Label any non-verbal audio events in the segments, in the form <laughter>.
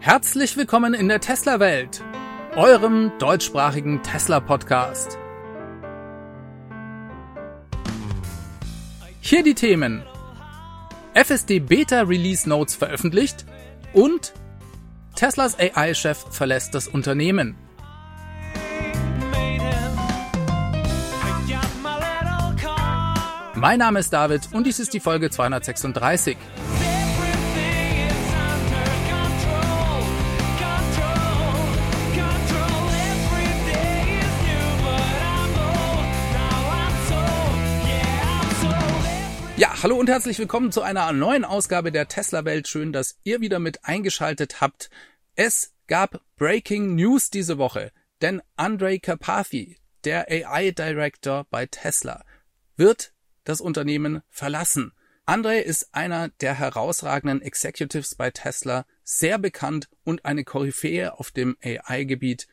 Herzlich willkommen in der Tesla-Welt, eurem deutschsprachigen Tesla-Podcast. Hier die Themen. FSD Beta Release Notes veröffentlicht und Teslas AI-Chef verlässt das Unternehmen. Mein Name ist David und dies ist die Folge 236. hallo und herzlich willkommen zu einer neuen Ausgabe der Tesla Welt. Schön, dass ihr wieder mit eingeschaltet habt. Es gab Breaking News diese Woche, denn Andrei Karpathy, der AI Director bei Tesla, wird das Unternehmen verlassen. Andrei ist einer der herausragenden Executives bei Tesla, sehr bekannt und eine Koryphäe auf dem AI-Gebiet.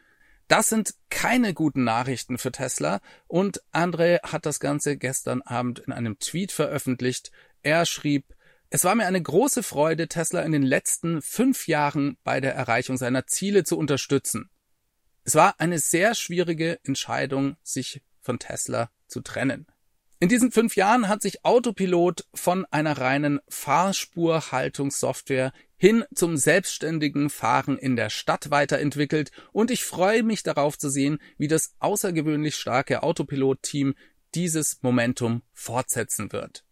Das sind keine guten Nachrichten für Tesla und Andre hat das Ganze gestern Abend in einem Tweet veröffentlicht. Er schrieb, es war mir eine große Freude, Tesla in den letzten fünf Jahren bei der Erreichung seiner Ziele zu unterstützen. Es war eine sehr schwierige Entscheidung, sich von Tesla zu trennen. In diesen fünf Jahren hat sich Autopilot von einer reinen Fahrspurhaltungssoftware hin zum selbstständigen Fahren in der Stadt weiterentwickelt und ich freue mich darauf zu sehen, wie das außergewöhnlich starke Autopilot-Team dieses Momentum fortsetzen wird.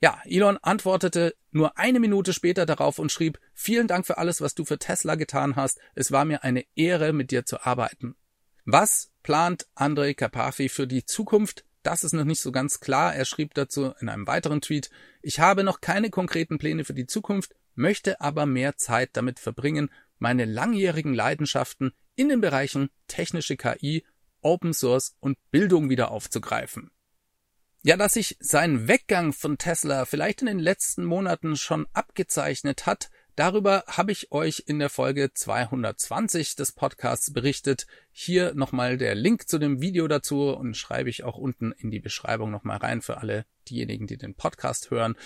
Ja, Elon antwortete nur eine Minute später darauf und schrieb, vielen Dank für alles, was du für Tesla getan hast. Es war mir eine Ehre, mit dir zu arbeiten. Was plant Andrei Karpathy für die Zukunft? Das ist noch nicht so ganz klar. Er schrieb dazu in einem weiteren Tweet, ich habe noch keine konkreten Pläne für die Zukunft, möchte aber mehr Zeit damit verbringen, meine langjährigen Leidenschaften in den Bereichen technische KI, Open Source und Bildung wieder aufzugreifen. Ja, dass sich sein Weggang von Tesla vielleicht in den letzten Monaten schon abgezeichnet hat, Darüber habe ich euch in der Folge 220 des Podcasts berichtet. Hier nochmal der Link zu dem Video dazu und schreibe ich auch unten in die Beschreibung nochmal rein für alle diejenigen, die den Podcast hören.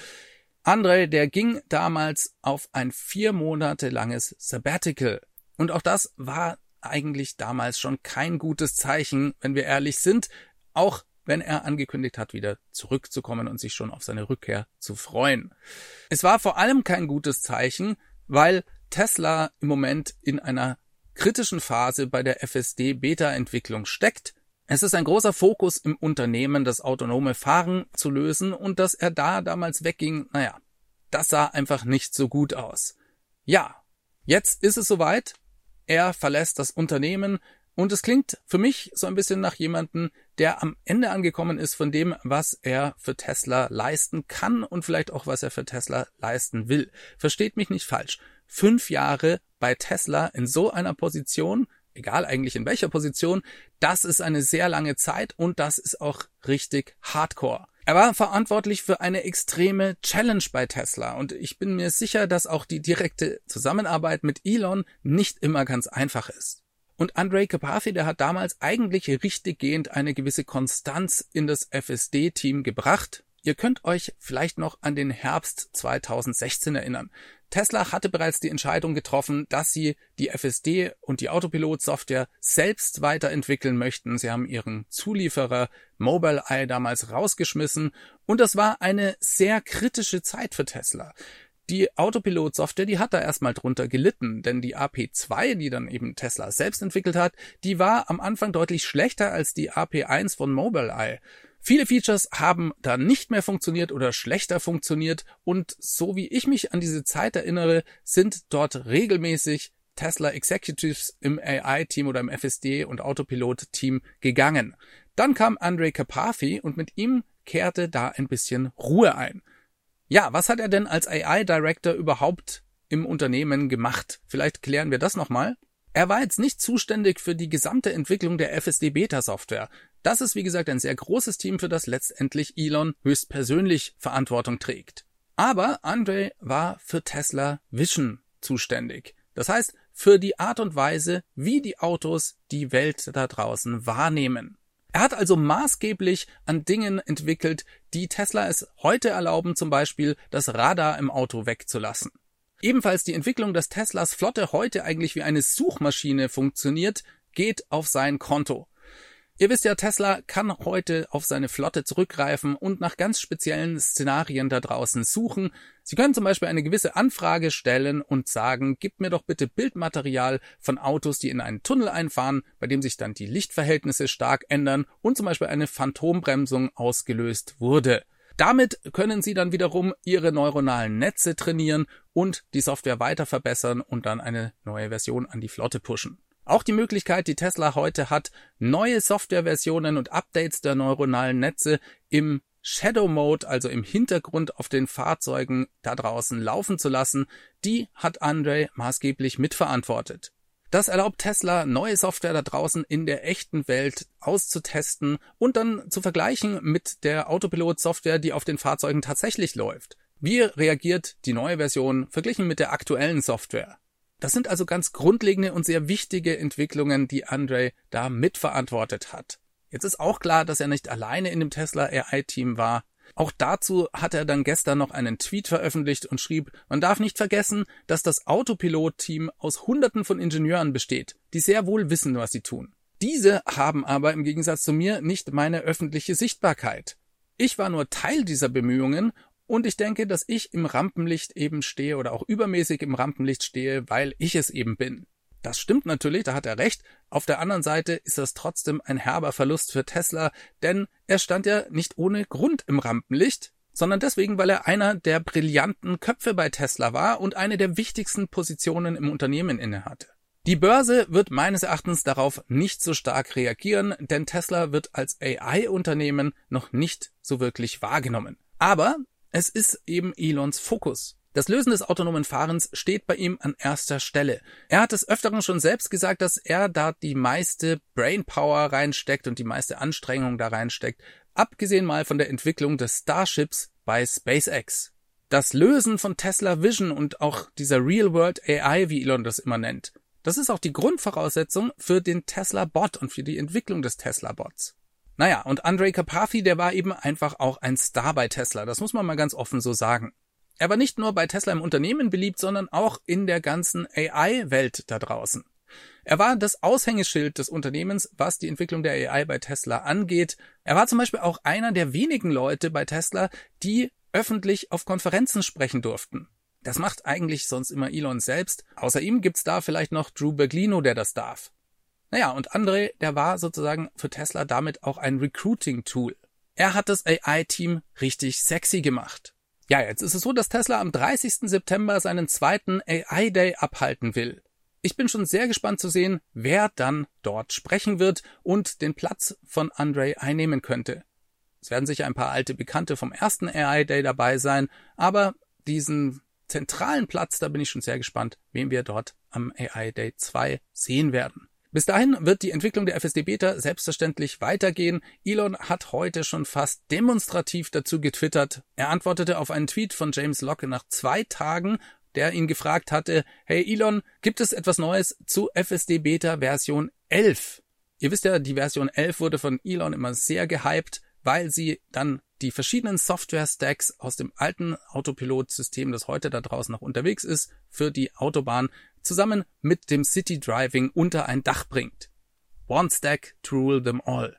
André, der ging damals auf ein vier Monate langes Sabbatical. Und auch das war eigentlich damals schon kein gutes Zeichen, wenn wir ehrlich sind. Auch wenn er angekündigt hat, wieder zurückzukommen und sich schon auf seine Rückkehr zu freuen. Es war vor allem kein gutes Zeichen, weil Tesla im Moment in einer kritischen Phase bei der FSD-Beta-Entwicklung steckt. Es ist ein großer Fokus im Unternehmen, das autonome Fahren zu lösen und dass er da damals wegging, naja, das sah einfach nicht so gut aus. Ja, jetzt ist es soweit. Er verlässt das Unternehmen, und es klingt für mich so ein bisschen nach jemanden, der am Ende angekommen ist von dem, was er für Tesla leisten kann und vielleicht auch, was er für Tesla leisten will. Versteht mich nicht falsch. Fünf Jahre bei Tesla in so einer Position, egal eigentlich in welcher Position, das ist eine sehr lange Zeit und das ist auch richtig hardcore. Er war verantwortlich für eine extreme Challenge bei Tesla und ich bin mir sicher, dass auch die direkte Zusammenarbeit mit Elon nicht immer ganz einfach ist. Und Andre Karpathy, der hat damals eigentlich richtiggehend eine gewisse Konstanz in das FSD-Team gebracht. Ihr könnt euch vielleicht noch an den Herbst 2016 erinnern. Tesla hatte bereits die Entscheidung getroffen, dass sie die FSD und die Autopilot-Software selbst weiterentwickeln möchten. Sie haben ihren Zulieferer Mobileye damals rausgeschmissen und das war eine sehr kritische Zeit für Tesla die Autopilot-Software, die hat da erstmal drunter gelitten, denn die AP2, die dann eben Tesla selbst entwickelt hat, die war am Anfang deutlich schlechter als die AP1 von Mobileye. Viele Features haben da nicht mehr funktioniert oder schlechter funktioniert und so wie ich mich an diese Zeit erinnere, sind dort regelmäßig Tesla Executives im AI-Team oder im FSD und Autopilot-Team gegangen. Dann kam Andre Karpathy und mit ihm kehrte da ein bisschen Ruhe ein. Ja, was hat er denn als AI Director überhaupt im Unternehmen gemacht? Vielleicht klären wir das nochmal. Er war jetzt nicht zuständig für die gesamte Entwicklung der FSD Beta Software. Das ist wie gesagt ein sehr großes Team, für das letztendlich Elon höchstpersönlich Verantwortung trägt. Aber Andre war für Tesla Vision zuständig. Das heißt, für die Art und Weise, wie die Autos die Welt da draußen wahrnehmen. Er hat also maßgeblich an Dingen entwickelt, die Tesla es heute erlauben, zum Beispiel das Radar im Auto wegzulassen. Ebenfalls die Entwicklung, dass Teslas Flotte heute eigentlich wie eine Suchmaschine funktioniert, geht auf sein Konto. Ihr wisst ja, Tesla kann heute auf seine Flotte zurückgreifen und nach ganz speziellen Szenarien da draußen suchen. Sie können zum Beispiel eine gewisse Anfrage stellen und sagen, gib mir doch bitte Bildmaterial von Autos, die in einen Tunnel einfahren, bei dem sich dann die Lichtverhältnisse stark ändern und zum Beispiel eine Phantombremsung ausgelöst wurde. Damit können Sie dann wiederum Ihre neuronalen Netze trainieren und die Software weiter verbessern und dann eine neue Version an die Flotte pushen. Auch die Möglichkeit, die Tesla heute hat, neue Softwareversionen und Updates der neuronalen Netze im Shadow Mode, also im Hintergrund auf den Fahrzeugen da draußen laufen zu lassen, die hat Andre maßgeblich mitverantwortet. Das erlaubt Tesla, neue Software da draußen in der echten Welt auszutesten und dann zu vergleichen mit der Autopilot-Software, die auf den Fahrzeugen tatsächlich läuft. Wie reagiert die neue Version verglichen mit der aktuellen Software? Das sind also ganz grundlegende und sehr wichtige Entwicklungen, die Andre da mitverantwortet hat. Jetzt ist auch klar, dass er nicht alleine in dem Tesla AI-Team war. Auch dazu hat er dann gestern noch einen Tweet veröffentlicht und schrieb, man darf nicht vergessen, dass das Autopilot-Team aus Hunderten von Ingenieuren besteht, die sehr wohl wissen, was sie tun. Diese haben aber im Gegensatz zu mir nicht meine öffentliche Sichtbarkeit. Ich war nur Teil dieser Bemühungen und ich denke, dass ich im Rampenlicht eben stehe oder auch übermäßig im Rampenlicht stehe, weil ich es eben bin. Das stimmt natürlich, da hat er recht. Auf der anderen Seite ist das trotzdem ein herber Verlust für Tesla, denn er stand ja nicht ohne Grund im Rampenlicht, sondern deswegen, weil er einer der brillanten Köpfe bei Tesla war und eine der wichtigsten Positionen im Unternehmen innehatte. Die Börse wird meines Erachtens darauf nicht so stark reagieren, denn Tesla wird als AI-Unternehmen noch nicht so wirklich wahrgenommen. Aber es ist eben Elons Fokus. Das Lösen des autonomen Fahrens steht bei ihm an erster Stelle. Er hat es öfteren schon selbst gesagt, dass er da die meiste Brainpower reinsteckt und die meiste Anstrengung da reinsteckt, abgesehen mal von der Entwicklung des Starships bei SpaceX. Das Lösen von Tesla Vision und auch dieser Real-World AI, wie Elon das immer nennt, das ist auch die Grundvoraussetzung für den Tesla Bot und für die Entwicklung des Tesla Bots. Naja, und Andre Carpathy, der war eben einfach auch ein Star bei Tesla. Das muss man mal ganz offen so sagen. Er war nicht nur bei Tesla im Unternehmen beliebt, sondern auch in der ganzen AI-Welt da draußen. Er war das Aushängeschild des Unternehmens, was die Entwicklung der AI bei Tesla angeht. Er war zum Beispiel auch einer der wenigen Leute bei Tesla, die öffentlich auf Konferenzen sprechen durften. Das macht eigentlich sonst immer Elon selbst. Außer ihm gibt's da vielleicht noch Drew Berglino, der das darf. Naja, und André, der war sozusagen für Tesla damit auch ein Recruiting-Tool. Er hat das AI-Team richtig sexy gemacht. Ja, jetzt ist es so, dass Tesla am 30. September seinen zweiten AI Day abhalten will. Ich bin schon sehr gespannt zu sehen, wer dann dort sprechen wird und den Platz von Andre einnehmen könnte. Es werden sicher ein paar alte Bekannte vom ersten AI Day dabei sein, aber diesen zentralen Platz, da bin ich schon sehr gespannt, wen wir dort am AI Day 2 sehen werden. Bis dahin wird die Entwicklung der FSD Beta selbstverständlich weitergehen. Elon hat heute schon fast demonstrativ dazu getwittert. Er antwortete auf einen Tweet von James Locke nach zwei Tagen, der ihn gefragt hatte, hey Elon, gibt es etwas Neues zu FSD Beta Version 11? Ihr wisst ja, die Version 11 wurde von Elon immer sehr gehypt, weil sie dann die verschiedenen Software-Stacks aus dem alten Autopilot-System, das heute da draußen noch unterwegs ist, für die Autobahn zusammen mit dem City Driving unter ein Dach bringt. One Stack to rule them all.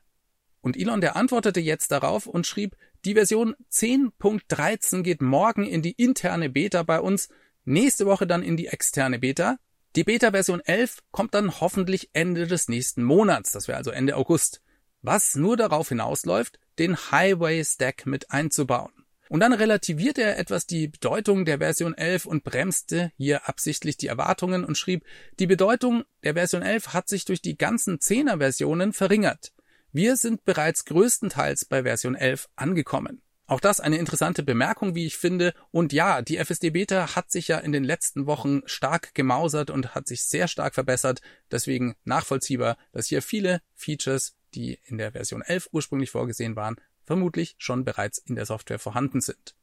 Und Elon, der antwortete jetzt darauf und schrieb, die Version 10.13 geht morgen in die interne Beta bei uns, nächste Woche dann in die externe Beta. Die Beta-Version 11 kommt dann hoffentlich Ende des nächsten Monats, das wäre also Ende August, was nur darauf hinausläuft, den Highway Stack mit einzubauen. Und dann relativierte er etwas die Bedeutung der Version 11 und bremste hier absichtlich die Erwartungen und schrieb, die Bedeutung der Version 11 hat sich durch die ganzen 10er Versionen verringert. Wir sind bereits größtenteils bei Version 11 angekommen. Auch das eine interessante Bemerkung, wie ich finde. Und ja, die FSD Beta hat sich ja in den letzten Wochen stark gemausert und hat sich sehr stark verbessert. Deswegen nachvollziehbar, dass hier viele Features, die in der Version 11 ursprünglich vorgesehen waren, vermutlich schon bereits in der Software vorhanden sind.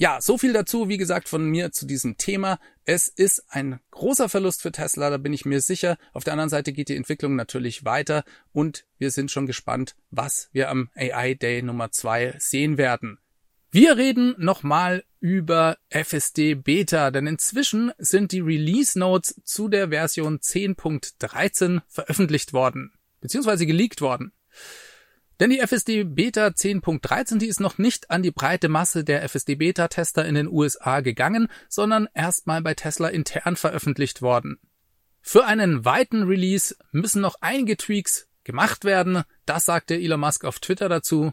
Ja, so viel dazu, wie gesagt, von mir zu diesem Thema. Es ist ein großer Verlust für Tesla, da bin ich mir sicher. Auf der anderen Seite geht die Entwicklung natürlich weiter und wir sind schon gespannt, was wir am AI Day Nummer 2 sehen werden. Wir reden nochmal über FSD Beta, denn inzwischen sind die Release Notes zu der Version 10.13 veröffentlicht worden, beziehungsweise geleakt worden. Denn die FSD Beta 10.13, die ist noch nicht an die breite Masse der FSD Beta Tester in den USA gegangen, sondern erstmal bei Tesla intern veröffentlicht worden. Für einen weiten Release müssen noch einige Tweaks gemacht werden, das sagte Elon Musk auf Twitter dazu.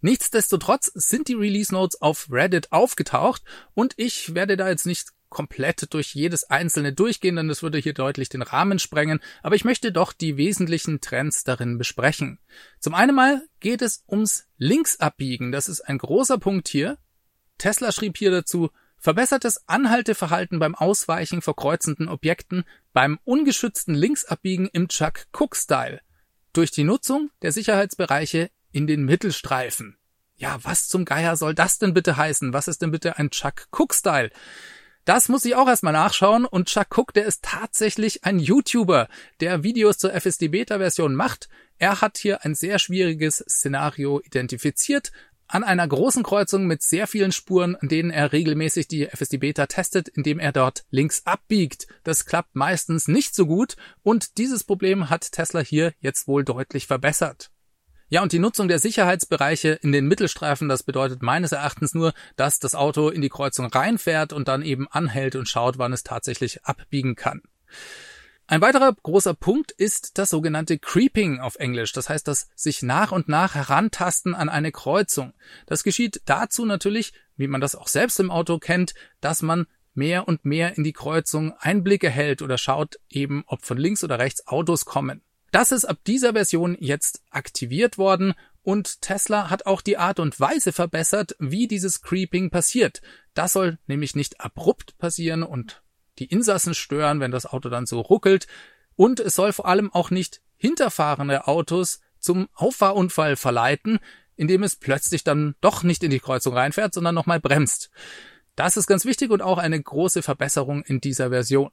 Nichtsdestotrotz sind die Release Notes auf Reddit aufgetaucht und ich werde da jetzt nicht komplett durch jedes einzelne durchgehen, denn das würde hier deutlich den Rahmen sprengen, aber ich möchte doch die wesentlichen Trends darin besprechen. Zum einen mal geht es ums Linksabbiegen, das ist ein großer Punkt hier. Tesla schrieb hier dazu, verbessertes Anhalteverhalten beim Ausweichen vor kreuzenden Objekten, beim ungeschützten Linksabbiegen im Chuck Cook Style, durch die Nutzung der Sicherheitsbereiche in den Mittelstreifen. Ja, was zum Geier soll das denn bitte heißen? Was ist denn bitte ein Chuck Cook-Style? Das muss ich auch erstmal nachschauen und Chuck Cook, der ist tatsächlich ein YouTuber, der Videos zur FSD Beta Version macht. Er hat hier ein sehr schwieriges Szenario identifiziert, an einer großen Kreuzung mit sehr vielen Spuren, an denen er regelmäßig die FSD Beta testet, indem er dort links abbiegt. Das klappt meistens nicht so gut und dieses Problem hat Tesla hier jetzt wohl deutlich verbessert. Ja, und die Nutzung der Sicherheitsbereiche in den Mittelstreifen, das bedeutet meines Erachtens nur, dass das Auto in die Kreuzung reinfährt und dann eben anhält und schaut, wann es tatsächlich abbiegen kann. Ein weiterer großer Punkt ist das sogenannte Creeping auf Englisch, das heißt das sich nach und nach herantasten an eine Kreuzung. Das geschieht dazu natürlich, wie man das auch selbst im Auto kennt, dass man mehr und mehr in die Kreuzung Einblicke hält oder schaut eben, ob von links oder rechts Autos kommen. Das ist ab dieser Version jetzt aktiviert worden und Tesla hat auch die Art und Weise verbessert, wie dieses Creeping passiert. Das soll nämlich nicht abrupt passieren und die Insassen stören, wenn das Auto dann so ruckelt. Und es soll vor allem auch nicht hinterfahrende Autos zum Auffahrunfall verleiten, indem es plötzlich dann doch nicht in die Kreuzung reinfährt, sondern nochmal bremst. Das ist ganz wichtig und auch eine große Verbesserung in dieser Version.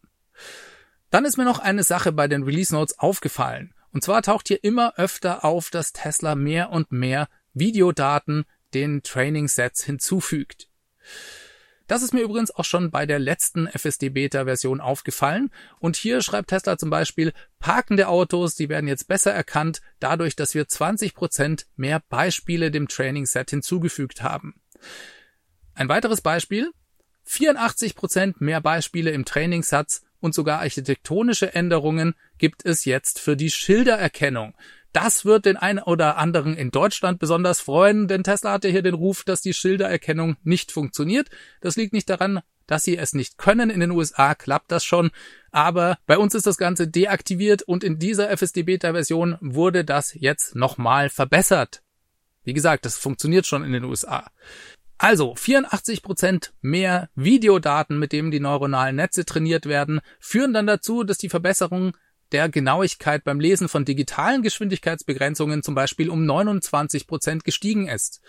Dann ist mir noch eine Sache bei den Release Notes aufgefallen. Und zwar taucht hier immer öfter auf, dass Tesla mehr und mehr Videodaten den Training Sets hinzufügt. Das ist mir übrigens auch schon bei der letzten FSD Beta Version aufgefallen. Und hier schreibt Tesla zum Beispiel, parkende Autos, die werden jetzt besser erkannt, dadurch, dass wir 20 Prozent mehr Beispiele dem Training Set hinzugefügt haben. Ein weiteres Beispiel, 84 Prozent mehr Beispiele im Trainingssatz und sogar architektonische Änderungen gibt es jetzt für die Schildererkennung. Das wird den einen oder anderen in Deutschland besonders freuen, denn Tesla hatte hier den Ruf, dass die Schildererkennung nicht funktioniert. Das liegt nicht daran, dass sie es nicht können. In den USA klappt das schon. Aber bei uns ist das Ganze deaktiviert und in dieser FSD Beta Version wurde das jetzt nochmal verbessert. Wie gesagt, das funktioniert schon in den USA. Also 84 Prozent mehr Videodaten, mit denen die neuronalen Netze trainiert werden, führen dann dazu, dass die Verbesserung der Genauigkeit beim Lesen von digitalen Geschwindigkeitsbegrenzungen zum Beispiel um 29 Prozent gestiegen ist.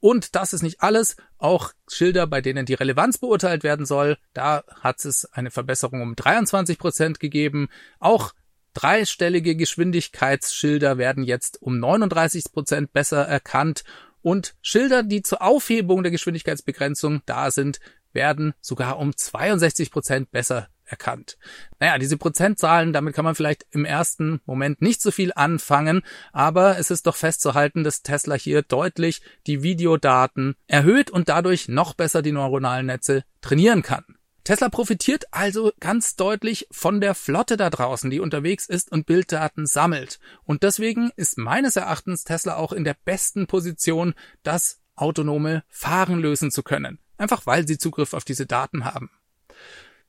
Und das ist nicht alles. Auch Schilder, bei denen die Relevanz beurteilt werden soll, da hat es eine Verbesserung um 23 Prozent gegeben. Auch dreistellige Geschwindigkeitsschilder werden jetzt um 39 Prozent besser erkannt und Schilder, die zur Aufhebung der Geschwindigkeitsbegrenzung da sind, werden sogar um 62 Prozent besser erkannt. Naja, diese Prozentzahlen, damit kann man vielleicht im ersten Moment nicht so viel anfangen, aber es ist doch festzuhalten, dass Tesla hier deutlich die Videodaten erhöht und dadurch noch besser die neuronalen Netze trainieren kann. Tesla profitiert also ganz deutlich von der Flotte da draußen, die unterwegs ist und Bilddaten sammelt. Und deswegen ist meines Erachtens Tesla auch in der besten Position, das autonome Fahren lösen zu können. Einfach weil sie Zugriff auf diese Daten haben.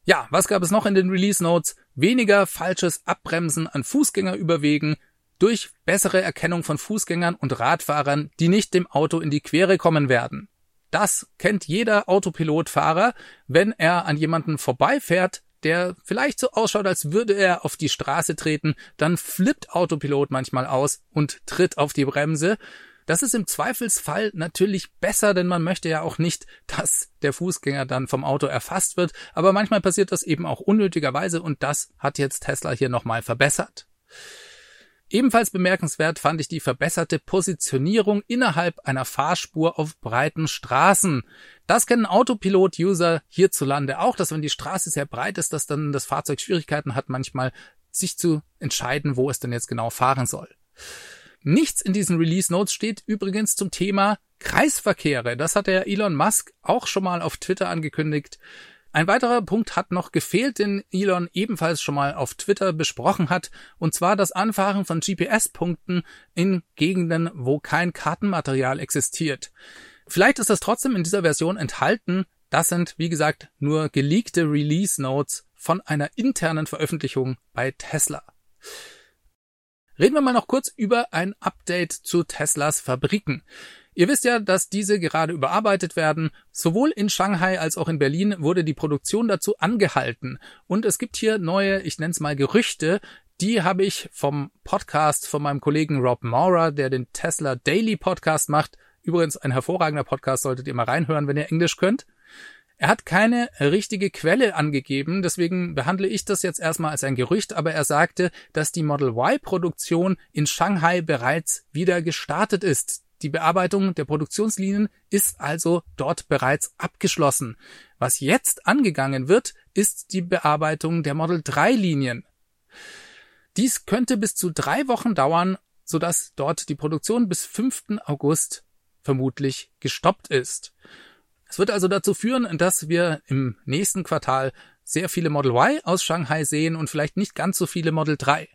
Ja, was gab es noch in den Release Notes? Weniger falsches Abbremsen an Fußgängerüberwegen durch bessere Erkennung von Fußgängern und Radfahrern, die nicht dem Auto in die Quere kommen werden. Das kennt jeder Autopilotfahrer, wenn er an jemanden vorbeifährt, der vielleicht so ausschaut, als würde er auf die Straße treten, dann flippt Autopilot manchmal aus und tritt auf die Bremse. Das ist im Zweifelsfall natürlich besser, denn man möchte ja auch nicht, dass der Fußgänger dann vom Auto erfasst wird, aber manchmal passiert das eben auch unnötigerweise und das hat jetzt Tesla hier nochmal verbessert. Ebenfalls bemerkenswert fand ich die verbesserte Positionierung innerhalb einer Fahrspur auf breiten Straßen. Das kennen Autopilot-User hierzulande auch, dass wenn die Straße sehr breit ist, dass dann das Fahrzeug Schwierigkeiten hat, manchmal sich zu entscheiden, wo es denn jetzt genau fahren soll. Nichts in diesen Release Notes steht übrigens zum Thema Kreisverkehre. Das hat der Elon Musk auch schon mal auf Twitter angekündigt. Ein weiterer Punkt hat noch gefehlt, den Elon ebenfalls schon mal auf Twitter besprochen hat, und zwar das Anfahren von GPS-Punkten in Gegenden, wo kein Kartenmaterial existiert. Vielleicht ist das trotzdem in dieser Version enthalten. Das sind, wie gesagt, nur geleakte Release Notes von einer internen Veröffentlichung bei Tesla. Reden wir mal noch kurz über ein Update zu Teslas Fabriken. Ihr wisst ja, dass diese gerade überarbeitet werden. Sowohl in Shanghai als auch in Berlin wurde die Produktion dazu angehalten. Und es gibt hier neue, ich nenne es mal Gerüchte, die habe ich vom Podcast von meinem Kollegen Rob Maurer, der den Tesla Daily Podcast macht. Übrigens ein hervorragender Podcast, solltet ihr mal reinhören, wenn ihr Englisch könnt. Er hat keine richtige Quelle angegeben, deswegen behandle ich das jetzt erstmal als ein Gerücht, aber er sagte, dass die Model Y Produktion in Shanghai bereits wieder gestartet ist. Die Bearbeitung der Produktionslinien ist also dort bereits abgeschlossen. Was jetzt angegangen wird, ist die Bearbeitung der Model 3 Linien. Dies könnte bis zu drei Wochen dauern, sodass dort die Produktion bis 5. August vermutlich gestoppt ist. Es wird also dazu führen, dass wir im nächsten Quartal sehr viele Model Y aus Shanghai sehen und vielleicht nicht ganz so viele Model 3.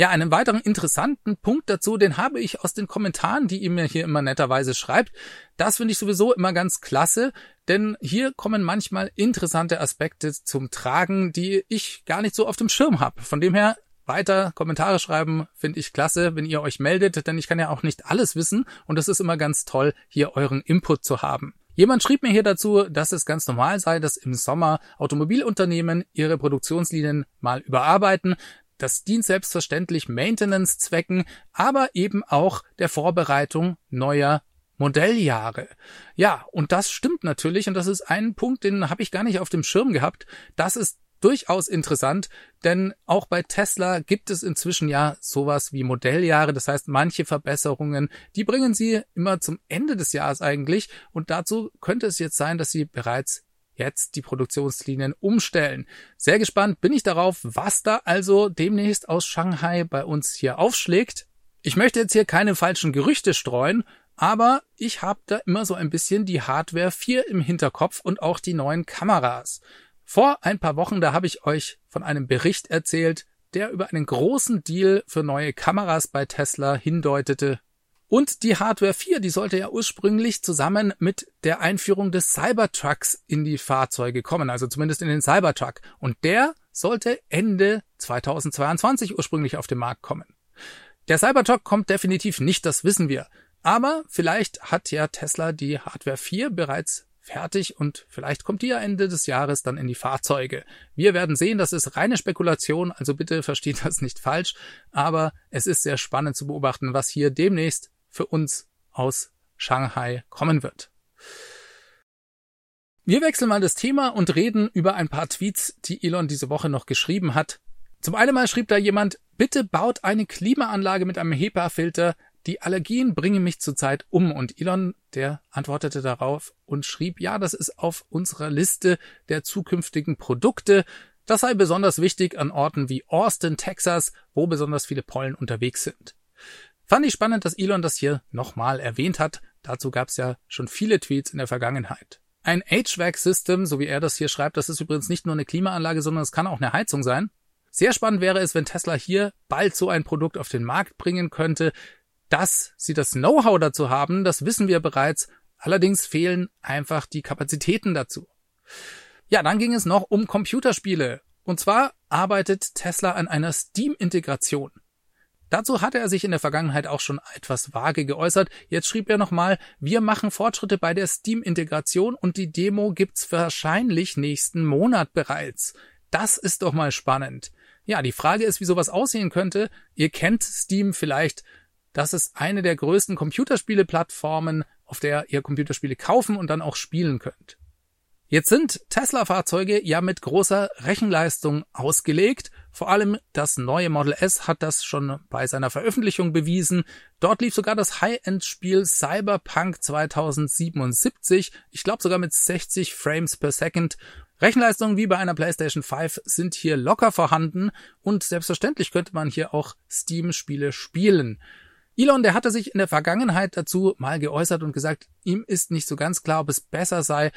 Ja, einen weiteren interessanten Punkt dazu, den habe ich aus den Kommentaren, die ihr mir hier immer netterweise schreibt. Das finde ich sowieso immer ganz klasse, denn hier kommen manchmal interessante Aspekte zum Tragen, die ich gar nicht so auf dem Schirm habe. Von dem her weiter Kommentare schreiben, finde ich klasse, wenn ihr euch meldet, denn ich kann ja auch nicht alles wissen und es ist immer ganz toll, hier euren Input zu haben. Jemand schrieb mir hier dazu, dass es ganz normal sei, dass im Sommer Automobilunternehmen ihre Produktionslinien mal überarbeiten. Das dient selbstverständlich Maintenance-Zwecken, aber eben auch der Vorbereitung neuer Modelljahre. Ja, und das stimmt natürlich und das ist ein Punkt, den habe ich gar nicht auf dem Schirm gehabt. Das ist durchaus interessant, denn auch bei Tesla gibt es inzwischen ja sowas wie Modelljahre, das heißt manche Verbesserungen, die bringen sie immer zum Ende des Jahres eigentlich und dazu könnte es jetzt sein, dass sie bereits jetzt die Produktionslinien umstellen. Sehr gespannt bin ich darauf, was da also demnächst aus Shanghai bei uns hier aufschlägt. Ich möchte jetzt hier keine falschen Gerüchte streuen, aber ich habe da immer so ein bisschen die Hardware 4 im Hinterkopf und auch die neuen Kameras. Vor ein paar Wochen, da habe ich euch von einem Bericht erzählt, der über einen großen Deal für neue Kameras bei Tesla hindeutete. Und die Hardware 4, die sollte ja ursprünglich zusammen mit der Einführung des Cybertrucks in die Fahrzeuge kommen, also zumindest in den Cybertruck. Und der sollte Ende 2022 ursprünglich auf den Markt kommen. Der Cybertruck kommt definitiv nicht, das wissen wir. Aber vielleicht hat ja Tesla die Hardware 4 bereits fertig und vielleicht kommt die ja Ende des Jahres dann in die Fahrzeuge. Wir werden sehen, das ist reine Spekulation, also bitte versteht <laughs> das nicht falsch, aber es ist sehr spannend zu beobachten, was hier demnächst für uns aus Shanghai kommen wird. Wir wechseln mal das Thema und reden über ein paar Tweets, die Elon diese Woche noch geschrieben hat. Zum einen mal schrieb da jemand, bitte baut eine Klimaanlage mit einem HEPA-Filter. Die Allergien bringen mich zurzeit um. Und Elon, der antwortete darauf und schrieb, ja, das ist auf unserer Liste der zukünftigen Produkte. Das sei besonders wichtig an Orten wie Austin, Texas, wo besonders viele Pollen unterwegs sind. Fand ich spannend, dass Elon das hier nochmal erwähnt hat. Dazu gab es ja schon viele Tweets in der Vergangenheit. Ein HVAC-System, so wie er das hier schreibt, das ist übrigens nicht nur eine Klimaanlage, sondern es kann auch eine Heizung sein. Sehr spannend wäre es, wenn Tesla hier bald so ein Produkt auf den Markt bringen könnte. Dass sie das Know-how dazu haben, das wissen wir bereits. Allerdings fehlen einfach die Kapazitäten dazu. Ja, dann ging es noch um Computerspiele. Und zwar arbeitet Tesla an einer Steam-Integration. Dazu hatte er sich in der Vergangenheit auch schon etwas vage geäußert. Jetzt schrieb er nochmal, wir machen Fortschritte bei der Steam-Integration und die Demo gibt's wahrscheinlich nächsten Monat bereits. Das ist doch mal spannend. Ja, die Frage ist, wie sowas aussehen könnte. Ihr kennt Steam vielleicht. Das ist eine der größten Computerspiele-Plattformen, auf der ihr Computerspiele kaufen und dann auch spielen könnt. Jetzt sind Tesla-Fahrzeuge ja mit großer Rechenleistung ausgelegt Vor allem das neue Model S hat das schon bei seiner Veröffentlichung bewiesen. Dort lief sogar das High-End-Spiel Cyberpunk 2077, ich glaube sogar mit 60 Frames per Second. Rechenleistungen wie bei einer PlayStation 5 sind hier locker vorhanden und selbstverständlich könnte man hier auch Steam-Spiele spielen. Elon, der hatte sich in der Vergangenheit dazu mal geäußert und gesagt, ihm ist nicht so ganz klar, ob es besser sei,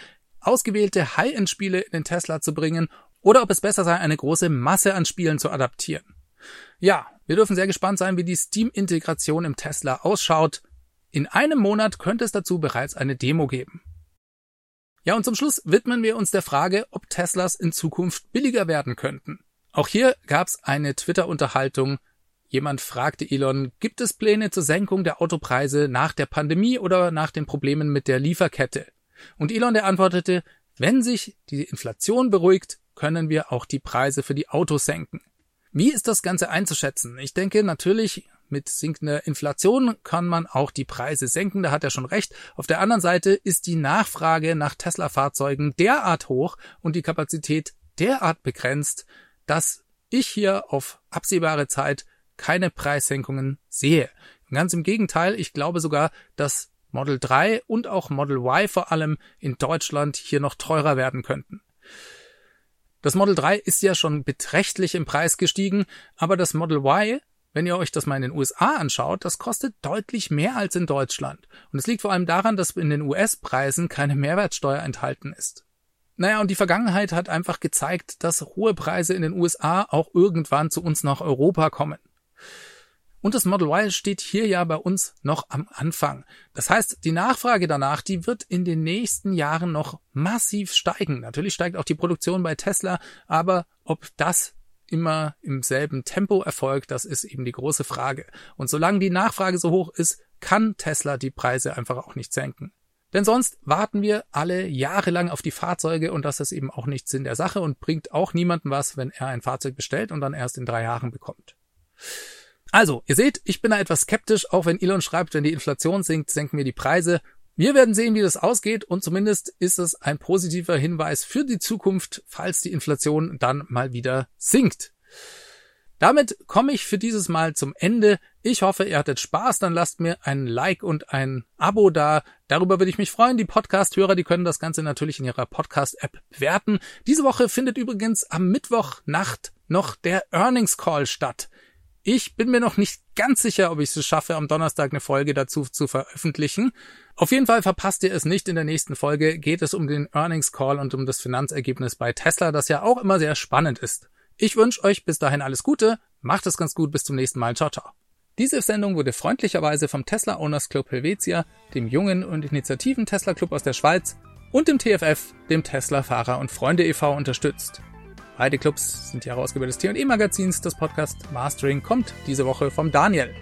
ausgewählte High-End-Spiele in den Tesla zu bringen oder ob es besser sei, eine große Masse an Spielen zu adaptieren. Ja, wir dürfen sehr gespannt sein, wie die Steam-Integration im Tesla ausschaut. In einem Monat könnte es dazu bereits eine Demo geben. Ja, und zum Schluss widmen wir uns der Frage, ob Teslas in Zukunft billiger werden könnten. Auch hier gab es eine Twitter-Unterhaltung. Jemand fragte Elon, gibt es Pläne zur Senkung der Autopreise nach der Pandemie oder nach den Problemen mit der Lieferkette? Und Elon der antwortete, wenn sich die Inflation beruhigt, können wir auch die Preise für die Autos senken. Wie ist das Ganze einzuschätzen? Ich denke natürlich, mit sinkender Inflation kann man auch die Preise senken, da hat er schon recht. Auf der anderen Seite ist die Nachfrage nach Tesla-Fahrzeugen derart hoch und die Kapazität derart begrenzt, dass ich hier auf absehbare Zeit keine Preissenkungen sehe. Ganz im Gegenteil, ich glaube sogar, dass Model 3 und auch Model Y vor allem in Deutschland hier noch teurer werden könnten. Das Model 3 ist ja schon beträchtlich im Preis gestiegen, aber das Model Y, wenn ihr euch das mal in den USA anschaut, das kostet deutlich mehr als in Deutschland. Und es liegt vor allem daran, dass in den US-Preisen keine Mehrwertsteuer enthalten ist. Naja, und die Vergangenheit hat einfach gezeigt, dass hohe Preise in den USA auch irgendwann zu uns nach Europa kommen. Und das Model Y steht hier ja bei uns noch am Anfang. Das heißt, die Nachfrage danach, die wird in den nächsten Jahren noch massiv steigen. Natürlich steigt auch die Produktion bei Tesla, aber ob das immer im selben Tempo erfolgt, das ist eben die große Frage. Und solange die Nachfrage so hoch ist, kann Tesla die Preise einfach auch nicht senken. Denn sonst warten wir alle jahrelang auf die Fahrzeuge und das ist eben auch nicht Sinn der Sache und bringt auch niemandem was, wenn er ein Fahrzeug bestellt und dann erst in drei Jahren bekommt. Also, ihr seht, ich bin da etwas skeptisch, auch wenn Elon schreibt, wenn die Inflation sinkt, senken wir die Preise. Wir werden sehen, wie das ausgeht und zumindest ist es ein positiver Hinweis für die Zukunft, falls die Inflation dann mal wieder sinkt. Damit komme ich für dieses Mal zum Ende. Ich hoffe, ihr hattet Spaß. Dann lasst mir ein Like und ein Abo da. Darüber würde ich mich freuen. Die Podcast-Hörer, die können das Ganze natürlich in ihrer Podcast-App bewerten. Diese Woche findet übrigens am Mittwochnacht noch der Earnings Call statt. Ich bin mir noch nicht ganz sicher, ob ich es schaffe, am Donnerstag eine Folge dazu zu veröffentlichen. Auf jeden Fall verpasst ihr es nicht. In der nächsten Folge geht es um den Earnings Call und um das Finanzergebnis bei Tesla, das ja auch immer sehr spannend ist. Ich wünsche euch bis dahin alles Gute. Macht es ganz gut. Bis zum nächsten Mal. Ciao, ciao. Diese Sendung wurde freundlicherweise vom Tesla Owners Club Helvetia, dem jungen und initiativen Tesla Club aus der Schweiz und dem TFF, dem Tesla Fahrer und Freunde e.V. unterstützt. Beide Clubs sind die Herausgeber des T&E Magazins. Das Podcast Mastering kommt diese Woche vom Daniel.